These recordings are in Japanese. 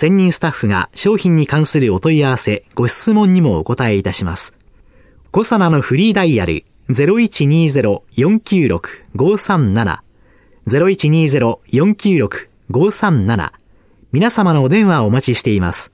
専任スタッフが商品に関するお問い合わせ、ご質問にもお答えいたします。コサナのフリーダイヤル0120-496-537 0120-496-537皆様のお電話をお待ちしています。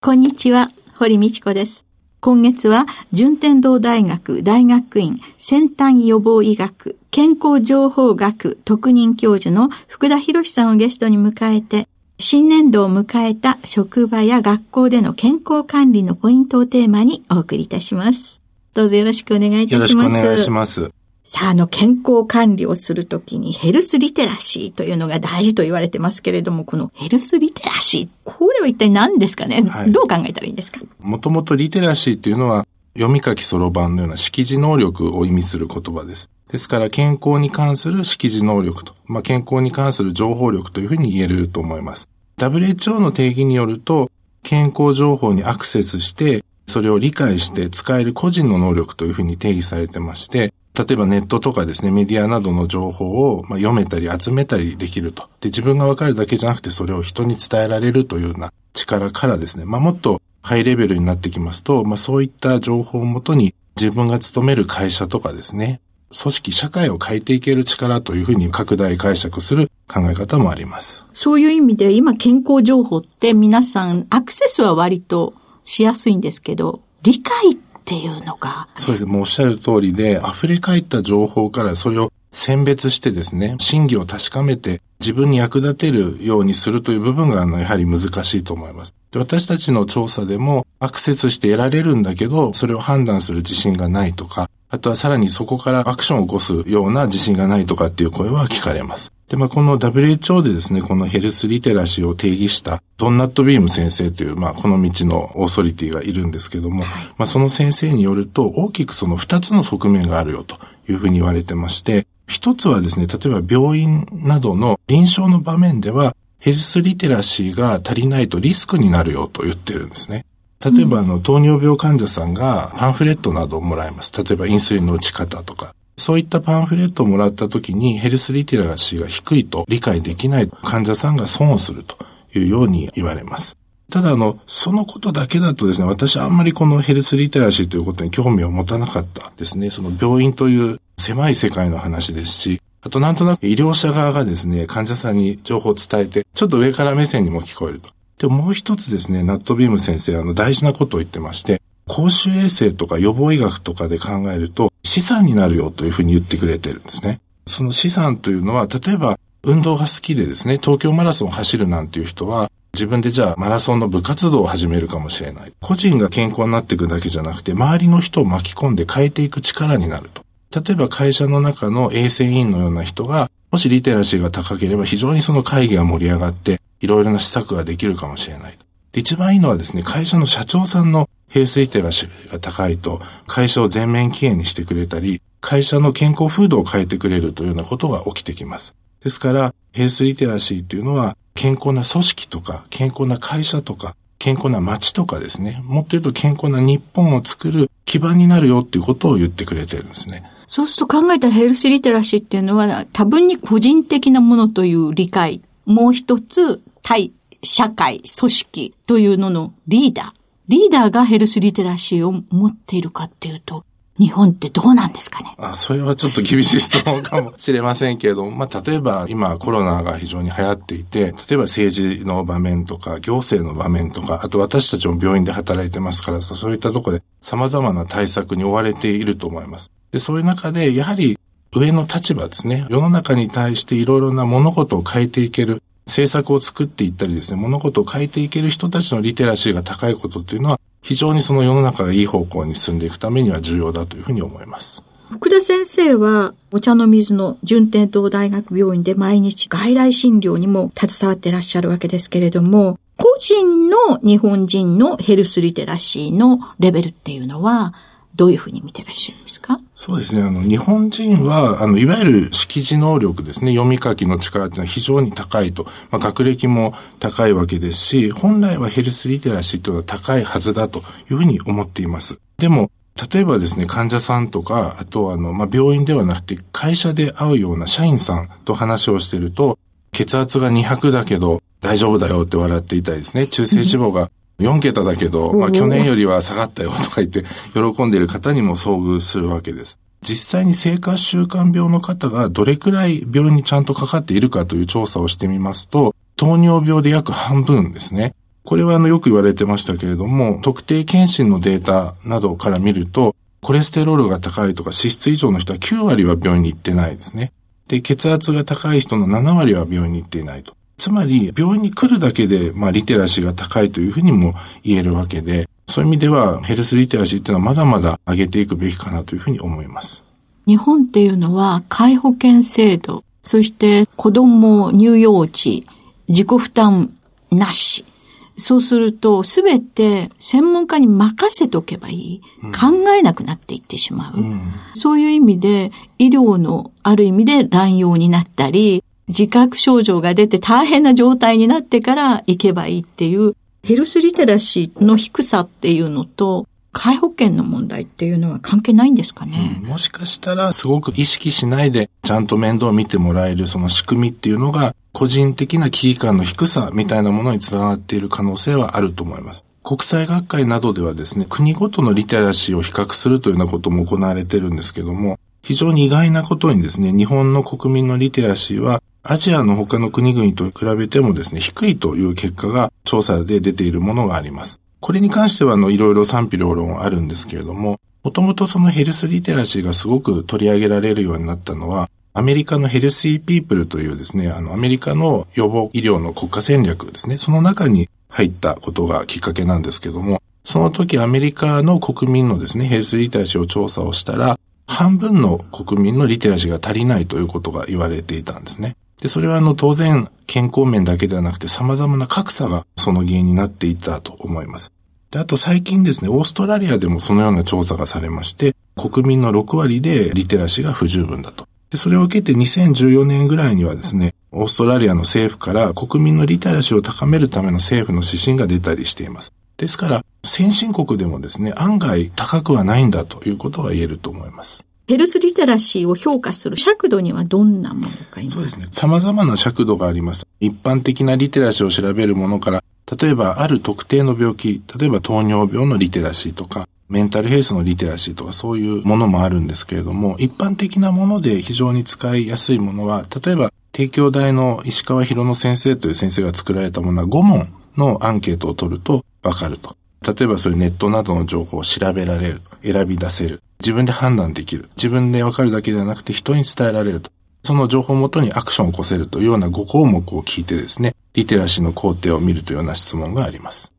こんにちは、堀道子です。今月は、順天堂大学大学院先端予防医学健康情報学特任教授の福田博さんをゲストに迎えて、新年度を迎えた職場や学校での健康管理のポイントをテーマにお送りいたします。どうぞよろしくお願いいたします。よろしくお願いします。さあ、あの、健康管理をするときにヘルスリテラシーというのが大事と言われてますけれども、このヘルスリテラシー、これは一体何ですかね、はい、どう考えたらいいんですか？もともとリテラシーっていうのは、読み書きそろばんのような識字能力を意味する言葉です。ですから、健康に関する識字能力と、まあ、健康に関する情報力というふうに言えると思います。WHO の定義によると、健康情報にアクセスして、それを理解して使える個人の能力というふうに定義されてまして、例えばネットとかですね、メディアなどの情報を、ま読めたり集めたりできると。で、自分がわかるだけじゃなくてそれを人に伝えられるというような力からですね、まあ、もっとハイレベルになってきますと、まあ、そういった情報をもとに自分が勤める会社とかですね、組織、社会を変えていける力というふうに拡大解釈する考え方もあります。そういう意味で今健康情報って皆さんアクセスは割としやすいんですけど、理解っていうのが。そうです。もうおっしゃる通りで、溢れ返った情報からそれを選別してですね、真偽を確かめて自分に役立てるようにするという部分が、あの、やはり難しいと思います。で私たちの調査でもアクセスして得られるんだけど、それを判断する自信がないとか、あとはさらにそこからアクションを起こすような自信がないとかっていう声は聞かれます。で、まあ、この WHO でですね、このヘルスリテラシーを定義したドンナット・ビーム先生という、まあ、この道のオーソリティがいるんですけども、はい、まあ、その先生によると、大きくその二つの側面があるよというふうに言われてまして、一つはですね、例えば病院などの臨床の場面では、ヘルスリテラシーが足りないとリスクになるよと言ってるんですね。例えば、あの、糖尿病患者さんがパンフレットなどをもらいます。例えば、インスリンの打ち方とか、そういったパンフレットをもらった時にヘルスリテラシーが低いと理解できない患者さんが損をするというように言われます。ただあの、そのことだけだとですね、私はあんまりこのヘルスリテラシーということに興味を持たなかったですね。その病院という狭い世界の話ですし、あとなんとなく医療者側がですね、患者さんに情報を伝えて、ちょっと上から目線にも聞こえると。でもう一つですね、ナットビーム先生、あの大事なことを言ってまして、公衆衛生とか予防医学とかで考えると資産になるよというふうに言ってくれてるんですね。その資産というのは、例えば運動が好きでですね、東京マラソンを走るなんていう人は、自分でじゃあマラソンの部活動を始めるかもしれない。個人が健康になっていくだけじゃなくて、周りの人を巻き込んで変えていく力になると。例えば会社の中の衛生委員のような人が、もしリテラシーが高ければ非常にその会議が盛り上がって、いろいろな施策ができるかもしれない。一番いいのはですね、会社の社長さんのヘルスリテラシーが高いと、会社を全面経営にしてくれたり、会社の健康風土を変えてくれるというようなことが起きてきます。ですから、ヘルスリテラシーというのは、健康な組織とか、健康な会社とか、健康な街とかですね、もっと言うと健康な日本を作る基盤になるよっていうことを言ってくれてるんですね。そうすると考えたらヘルスリテラシーっていうのは多分に個人的なものという理解、もう一つ対社会、組織というののリーダー。リーダーがヘルスリテラシーを持っているかっていうと、日本ってどうなんですかね？あ、それはちょっと厳しい質問かもしれませんけれども、まあ、例えば今コロナが非常に流行っていて、例えば政治の場面とか、行政の場面とか、あと私たちも病院で働いてますからそういったところで様々な対策に追われていると思います。で、そういう中で、やはり上の立場ですね、世の中に対していろいろな物事を変えていける、政策を作っていったりですね、物事を変えていける人たちのリテラシーが高いことっていうのは、非常にその世の中がいい方向に進んでいくためには重要だというふうに思います。福田先生は、お茶の水の順天堂大学病院で毎日外来診療にも携わっていらっしゃるわけですけれども、個人の日本人のヘルスリテラシーのレベルっていうのは、どういうふうに見てらっしゃるんですか？そうですね。あの、日本人は、あの、いわゆる識字能力ですね。読み書きの力っていうのは非常に高いと。まあ、学歴も高いわけですし、本来はヘルスリテラシーというのは高いはずだというふうに思っています。でも、例えばですね、患者さんとか、あとあの、まあ、病院ではなくて会社で会うような社員さんと話をしてると、血圧が200だけど大丈夫だよって笑っていたりですね、中性脂肪が4桁だけど、まあ去年よりは下がったよとか言って喜んでいる方にも遭遇するわけです。実際に生活習慣病の方がどれくらい病院にちゃんとかかっているかという調査をしてみますと、糖尿病で約半分ですね。これはあのよく言われてましたけれども、特定検診のデータなどから見ると、コレステロールが高いとか脂質異常の人は9割は病院に行ってないですね。で、血圧が高い人の7割は病院に行っていないと。つまり、病院に来るだけで、まあ、リテラシーが高いというふうにも言えるわけで、そういう意味では、ヘルスリテラシーっていうのはまだまだ上げていくべきかなというふうに思います。日本っていうのは、介保険制度、そして子供乳幼児、自己負担なし。そうすると、すべて専門家に任せとけばいい。うん、考えなくなっていってしまう、うん、そういう意味で、医療のある意味で乱用になったり、自覚症状が出て大変な状態になってから行けばいいっていう、ヘルスリテラシーの低さっていうのと、介保険の問題っていうのは関係ないんですかね、うん、もしかしたらすごく意識しないでちゃんと面倒を見てもらえるその仕組みっていうのが個人的な危機感の低さみたいなものにつながっている可能性はあると思います。国際学会などではですね、国ごとのリテラシーを比較するというようなことも行われてるんですけども、非常に意外なことにですね、日本の国民のリテラシーはアジアの他の国々と比べてもですね、低いという結果が調査で出ているものがあります。これに関しては、あの、いろいろ賛否両論あるんですけれども、もともとそのヘルスリテラシーがすごく取り上げられるようになったのは、アメリカのヘルシーピープルというですね、あの、アメリカの予防医療の国家戦略ですね、その中に入ったことがきっかけなんですけども、その時アメリカの国民のですね、ヘルスリテラシーを調査をしたら、半分の国民のリテラシーが足りないということが言われていたんですね。で、それはあの当然健康面だけではなくて様々な格差がその原因になっていたと思います。で、あと最近ですね、オーストラリアでもそのような調査がされまして、国民の6割でリテラシーが不十分だと。で、それを受けて2014年ぐらいにはですね、オーストラリアの政府から国民のリテラシーを高めるための政府の指針が出たりしています。ですから、先進国でもですね、案外高くはないんだということが言えると思います。ヘルスリテラシーを評価する尺度にはどんなものかそうですね。様々な尺度があります。一般的なリテラシーを調べるものから、例えばある特定の病気、例えば糖尿病のリテラシーとか、メンタルヘルスのリテラシーとかそういうものもあるんですけれども、一般的なもので非常に使いやすいものは、例えば帝京大の石川博野先生という先生が作られたものは5問のアンケートを取るとわかると。例えばそういうネットなどの情報を調べられる、選び出せる。自分で判断できる。自分でわかるだけではなくて人に伝えられると。その情報をもとにアクションを起こせるというような5項目を聞いてですね、リテラシーの工程を見るというような質問があります。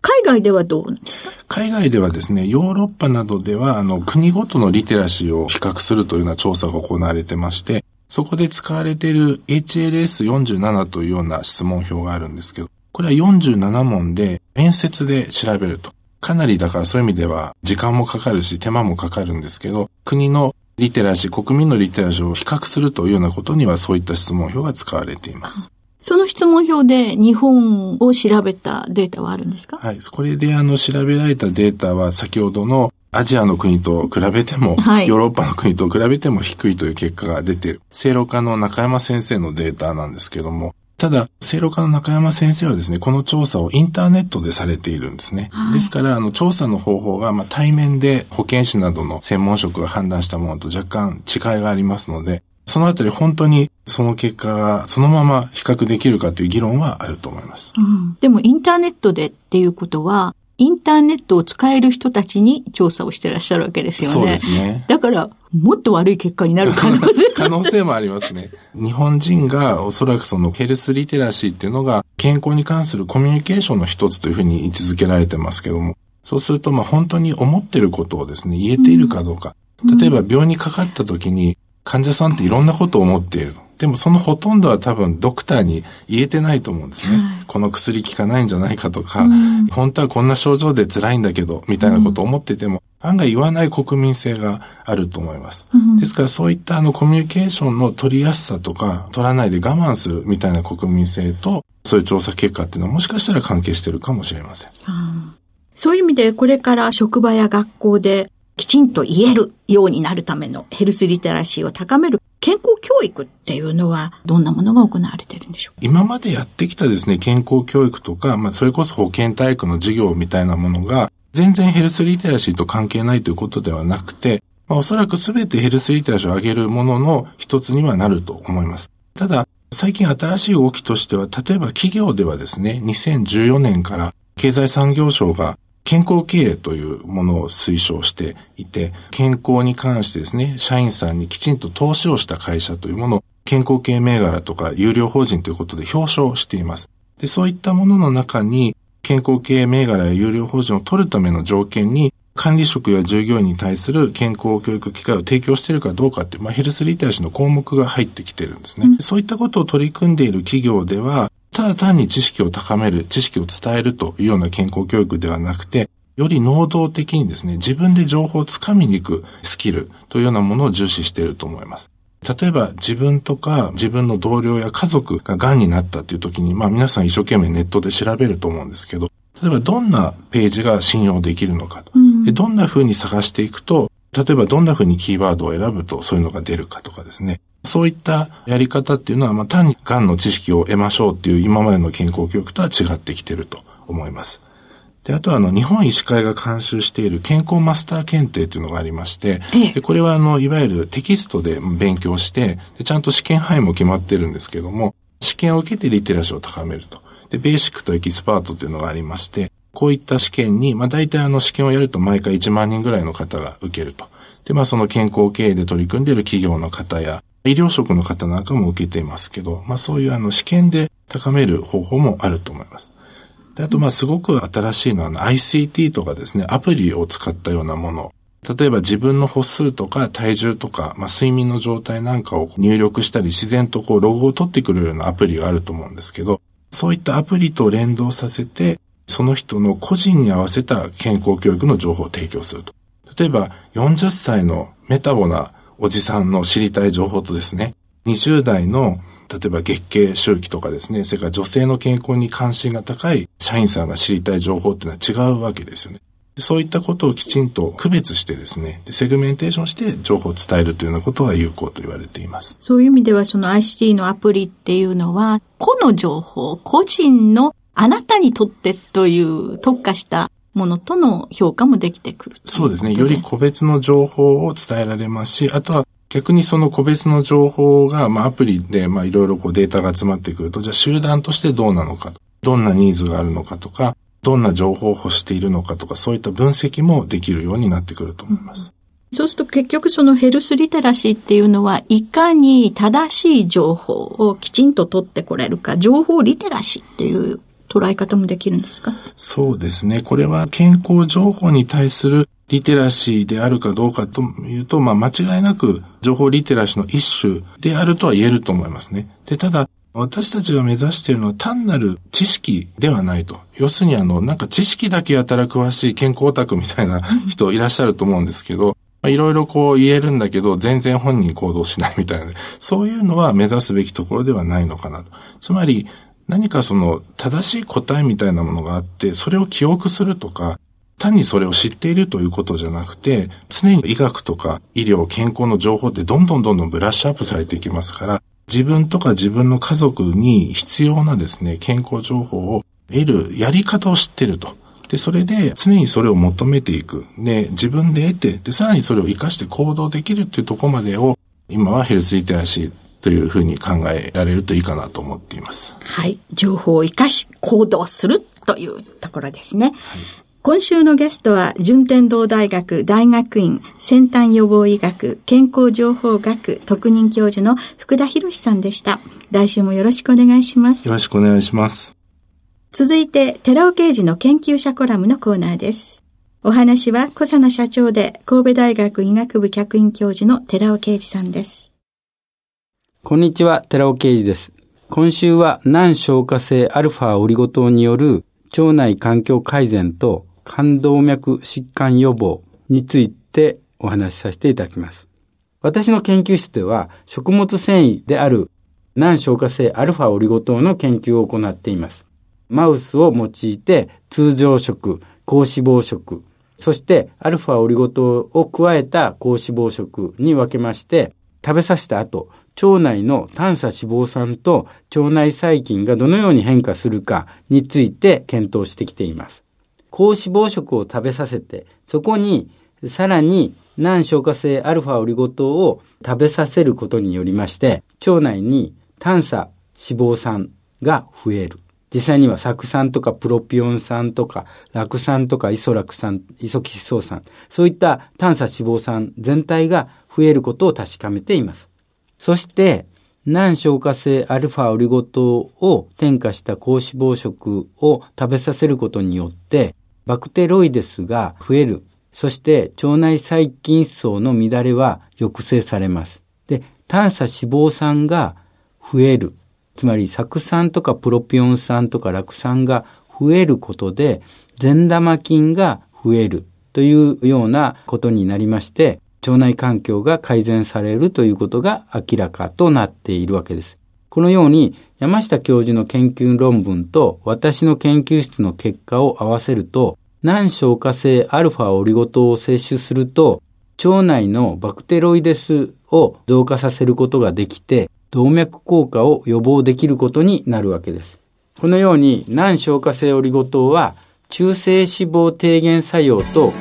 海外ではどうなんですか？海外ではですね、ヨーロッパなどでは、あの、国ごとのリテラシーを比較するというような調査が行われてまして、そこで使われている HLS47 というような質問表があるんですけど、これは47問で面接で調べると。かなりだからそういう意味では時間もかかるし手間もかかるんですけど、国のリテラシー、国民のリテラシーを比較するというようなことにはそういった質問票が使われています。その質問票で日本を調べたデータはあるんですか？はい。これであの調べられたデータは先ほどのアジアの国と比べても、はい、ヨーロッパの国と比べても低いという結果が出ている。聖路科の中山先生のデータなんですけども、ただ、聖路家の中山先生はですね、この調査をインターネットでされているんですね。はい、ですから、あの、調査の方法が、まあ、対面で保健師などの専門職が判断したものと若干違いがありますので、そのあたり本当にその結果がそのまま比較できるかという議論はあると思います。うん、でもインターネットでっていうことは、インターネットを使える人たちに調査をしてらっしゃるわけですよね。そうですね。だから、もっと悪い結果になる可能性 可能性もありますね。日本人がおそらくそのヘルスリテラシーっていうのが健康に関するコミュニケーションの一つというふうに位置づけられてますけども、そうするとまあ本当に思ってることをですね、言えているかどうか。うん、例えば病にかかった時に患者さんっていろんなことを思っている。でもそのほとんどは多分ドクターに言えてないと思うんですね。はい、この薬効かないんじゃないかとか、うん、本当はこんな症状で辛いんだけど、みたいなことを思ってても、うん、案外言わない国民性があると思います。うん、ですからそういったあのコミュニケーションの取りやすさとか、取らないで我慢するみたいな国民性と、そういう調査結果っていうのはもしかしたら関係してるかもしれません。そういう意味でこれから職場や学校できちんと言えるようになるためのヘルスリテラシーを高める健康教育っていうのはどんなものが行われてるんでしょう今までやってきたですね、健康教育とか、まあそれこそ保健体育の授業みたいなものが全然ヘルスリテラシーと関係ないということではなくて、まあ、おそらくすべてヘルスリテラシーを上げるものの一つにはなると思います。ただ、最近新しい動きとしては、例えば企業ではですね、2014年から経済産業省が健康経営というものを推奨していて、健康に関してですね、社員さんにきちんと投資をした会社というものを健康系銘柄とか有料法人ということで表彰しています。で、そういったものの中に、健康系銘柄や有料法人を取るための条件に、管理職や従業員に対する健康教育機会を提供しているかどうかっていう、まあ、ヘルスリテラシーの項目が入ってきてるんですね。うん、そういったことを取り組んでいる企業では、ただ単に知識を高める、知識を伝えるというような健康教育ではなくて、より能動的にですね、自分で情報をつかみに行くスキルというようなものを重視していると思います。例えば自分とか自分の同僚や家族が癌になったという時に、まあ皆さん一生懸命ネットで調べると思うんですけど、例えばどんなページが信用できるのかと。でどんな風に探していくと、例えばどんな風にキーワードを選ぶとそういうのが出るかとかですね。そういったやり方っていうのは、まあ単に癌の知識を得ましょうっていう今までの健康教育とは違ってきてると思います。で、あとはあの、日本医師会が監修している健康マスター検定というのがありまして、ええ、でこれはあの、いわゆるテキストで勉強してで、ちゃんと試験範囲も決まってるんですけども、試験を受けてリテラシーを高めると。で、ベーシックとエキスパートというのがありまして、こういった試験に、まあ大体あの試験をやると毎回1万人ぐらいの方が受けると。で、まあその健康経営で取り組んでいる企業の方や、医療職の方なんかも受けていますけど、まあそういうあの試験で高める方法もあると思います。であと、ま、すごく新しいのは、ICT とかですね、アプリを使ったようなもの。例えば自分の歩数とか体重とか、まあ、睡眠の状態なんかを入力したり、自然とこう、ログを取ってくるようなアプリがあると思うんですけど、そういったアプリと連動させて、その人の個人に合わせた健康教育の情報を提供すると。例えば、40歳のメタボなおじさんの知りたい情報とですね、20代の例えば月経周期とかですね、それから女性の健康に関心が高い社員さんが知りたい情報っていうのは違うわけですよね。そういったことをきちんと区別してですね、セグメンテーションして情報を伝えるというようなことが有効と言われています。そういう意味ではその ICT のアプリっていうのは、個の情報、個人のあなたにとってという特化したものとの評価もできてくるそうですね。より個別の情報を伝えられますし、あとは逆にその個別の情報が、まあ、アプリで、まあ、いろいろこうデータが集まってくると、じゃあ集団としてどうなのか、どんなニーズがあるのかとか、どんな情報を欲しているのかとか、そういった分析もできるようになってくると思います。そうすると結局そのヘルスリテラシーっていうのは、いかに正しい情報をきちんと取ってこれるか、情報リテラシーっていう捉え方もできるんですか？そうですね。これは健康情報に対するリテラシーであるかどうかというと、まあ間違いなく情報リテラシーの一種であるとは言えると思いますね。で、ただ、私たちが目指しているのは単なる知識ではないと。要するにあの、なんか知識だけやたら詳しい健康オタクみたいな人いらっしゃると思うんですけど、いろいろこう言えるんだけど、全然本人行動しないみたいな、そういうのは目指すべきところではないのかなと。つまり、何かその正しい答えみたいなものがあって、それを記憶するとか、単にそれを知っているということじゃなくて、常に医学とか医療、健康の情報ってどんどんどんどんブラッシュアップされていきますから、自分とか自分の家族に必要なですね、健康情報を得るやり方を知ってると。で、それで常にそれを求めていく。で、自分で得て、で、さらにそれを活かして行動できるっていうところまでを、今はヘルスリテラシーというふうに考えられるといいかなと思っています。はい。情報を活かし行動するというところですね。はい今週のゲストは、順天堂大学大学院先端予防医学健康情報学特任教授の福田博さんでした。来週もよろしくお願いします。よろしくお願いします。続いて、寺尾刑事の研究者コラムのコーナーです。お話は、小佐奈社長で神戸大学医学部客員教授の寺尾啓二さんです。こんにちは、寺尾啓二です。今週は難消化性アルファオリゴ糖による腸内環境改善と肝動脈疾患予防についてお話しさせていただきます。私の研究室では食物繊維である難消化性アルファオリゴ糖の研究を行っています。マウスを用いて通常食、高脂肪食、そしてアルファオリゴ糖を加えた高脂肪食に分けまして食べさせた後、腸内の短鎖脂肪酸と腸内細菌がどのように変化するかについて検討してきています。高脂肪食を食べさせて、そこにさらに難消化性アルファオリゴ糖を食べさせることによりまして、腸内に炭鎖脂肪酸が増える。実際には酢酸とかプロピオン酸とか酪酸とかイソラク酸、イソキシソ酸、そういった炭鎖脂肪酸全体が増えることを確かめています。そして、難消化性アルファオリゴ糖を添加した高脂肪食を食べさせることによって、バクテロイデスが増える。そして腸内細菌層の乱れは抑制されます。で、炭鎖脂肪酸が増える。つまり、酢酸とかプロピオン酸とか酪酸が増えることで、善玉菌が増えるというようなことになりまして、腸内環境が改善されるということが明らかとなっているわけです。このように山下教授の研究論文と私の研究室の結果を合わせると、難消化性アルファオリゴ糖を摂取すると、腸内のバクテロイデスを増加させることができて、動脈硬化を予防できることになるわけです。このように難消化性オリゴ糖は中性脂肪低減作用と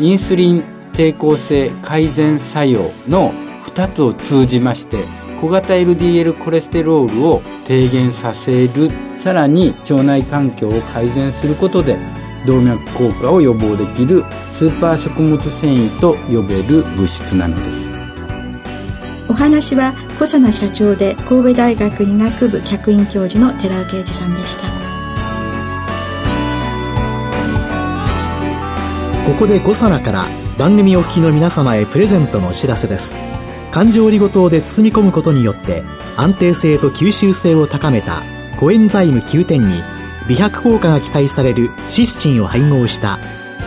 インスリン抵抗性改善作用の2つを通じまして小型 LDL コレステロールを低減させる。さらに腸内環境を改善することで動脈硬化を予防できる。スーパー食物繊維と呼べる物質なのです。お話は小佐奈社長で神戸大学医学部客員教授の寺尾啓二さんでした。ここで小佐奈から番組お聞きの皆様へプレゼントのお知らせです。環状オリゴ糖で包み込むことによって安定性と吸収性を高めたコエンザイム Q10 に美白効果が期待されるシスチンを配合した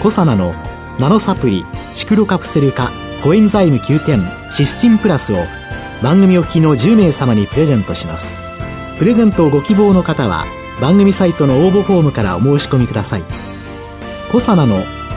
コサナのナノサプリシクロカプセル化コエンザイム Q10 シスチンプラスを番組お聞きの10名様にプレゼントします。プレゼントをご希望の方は番組サイトの応募フォームからお申し込みください。コサナの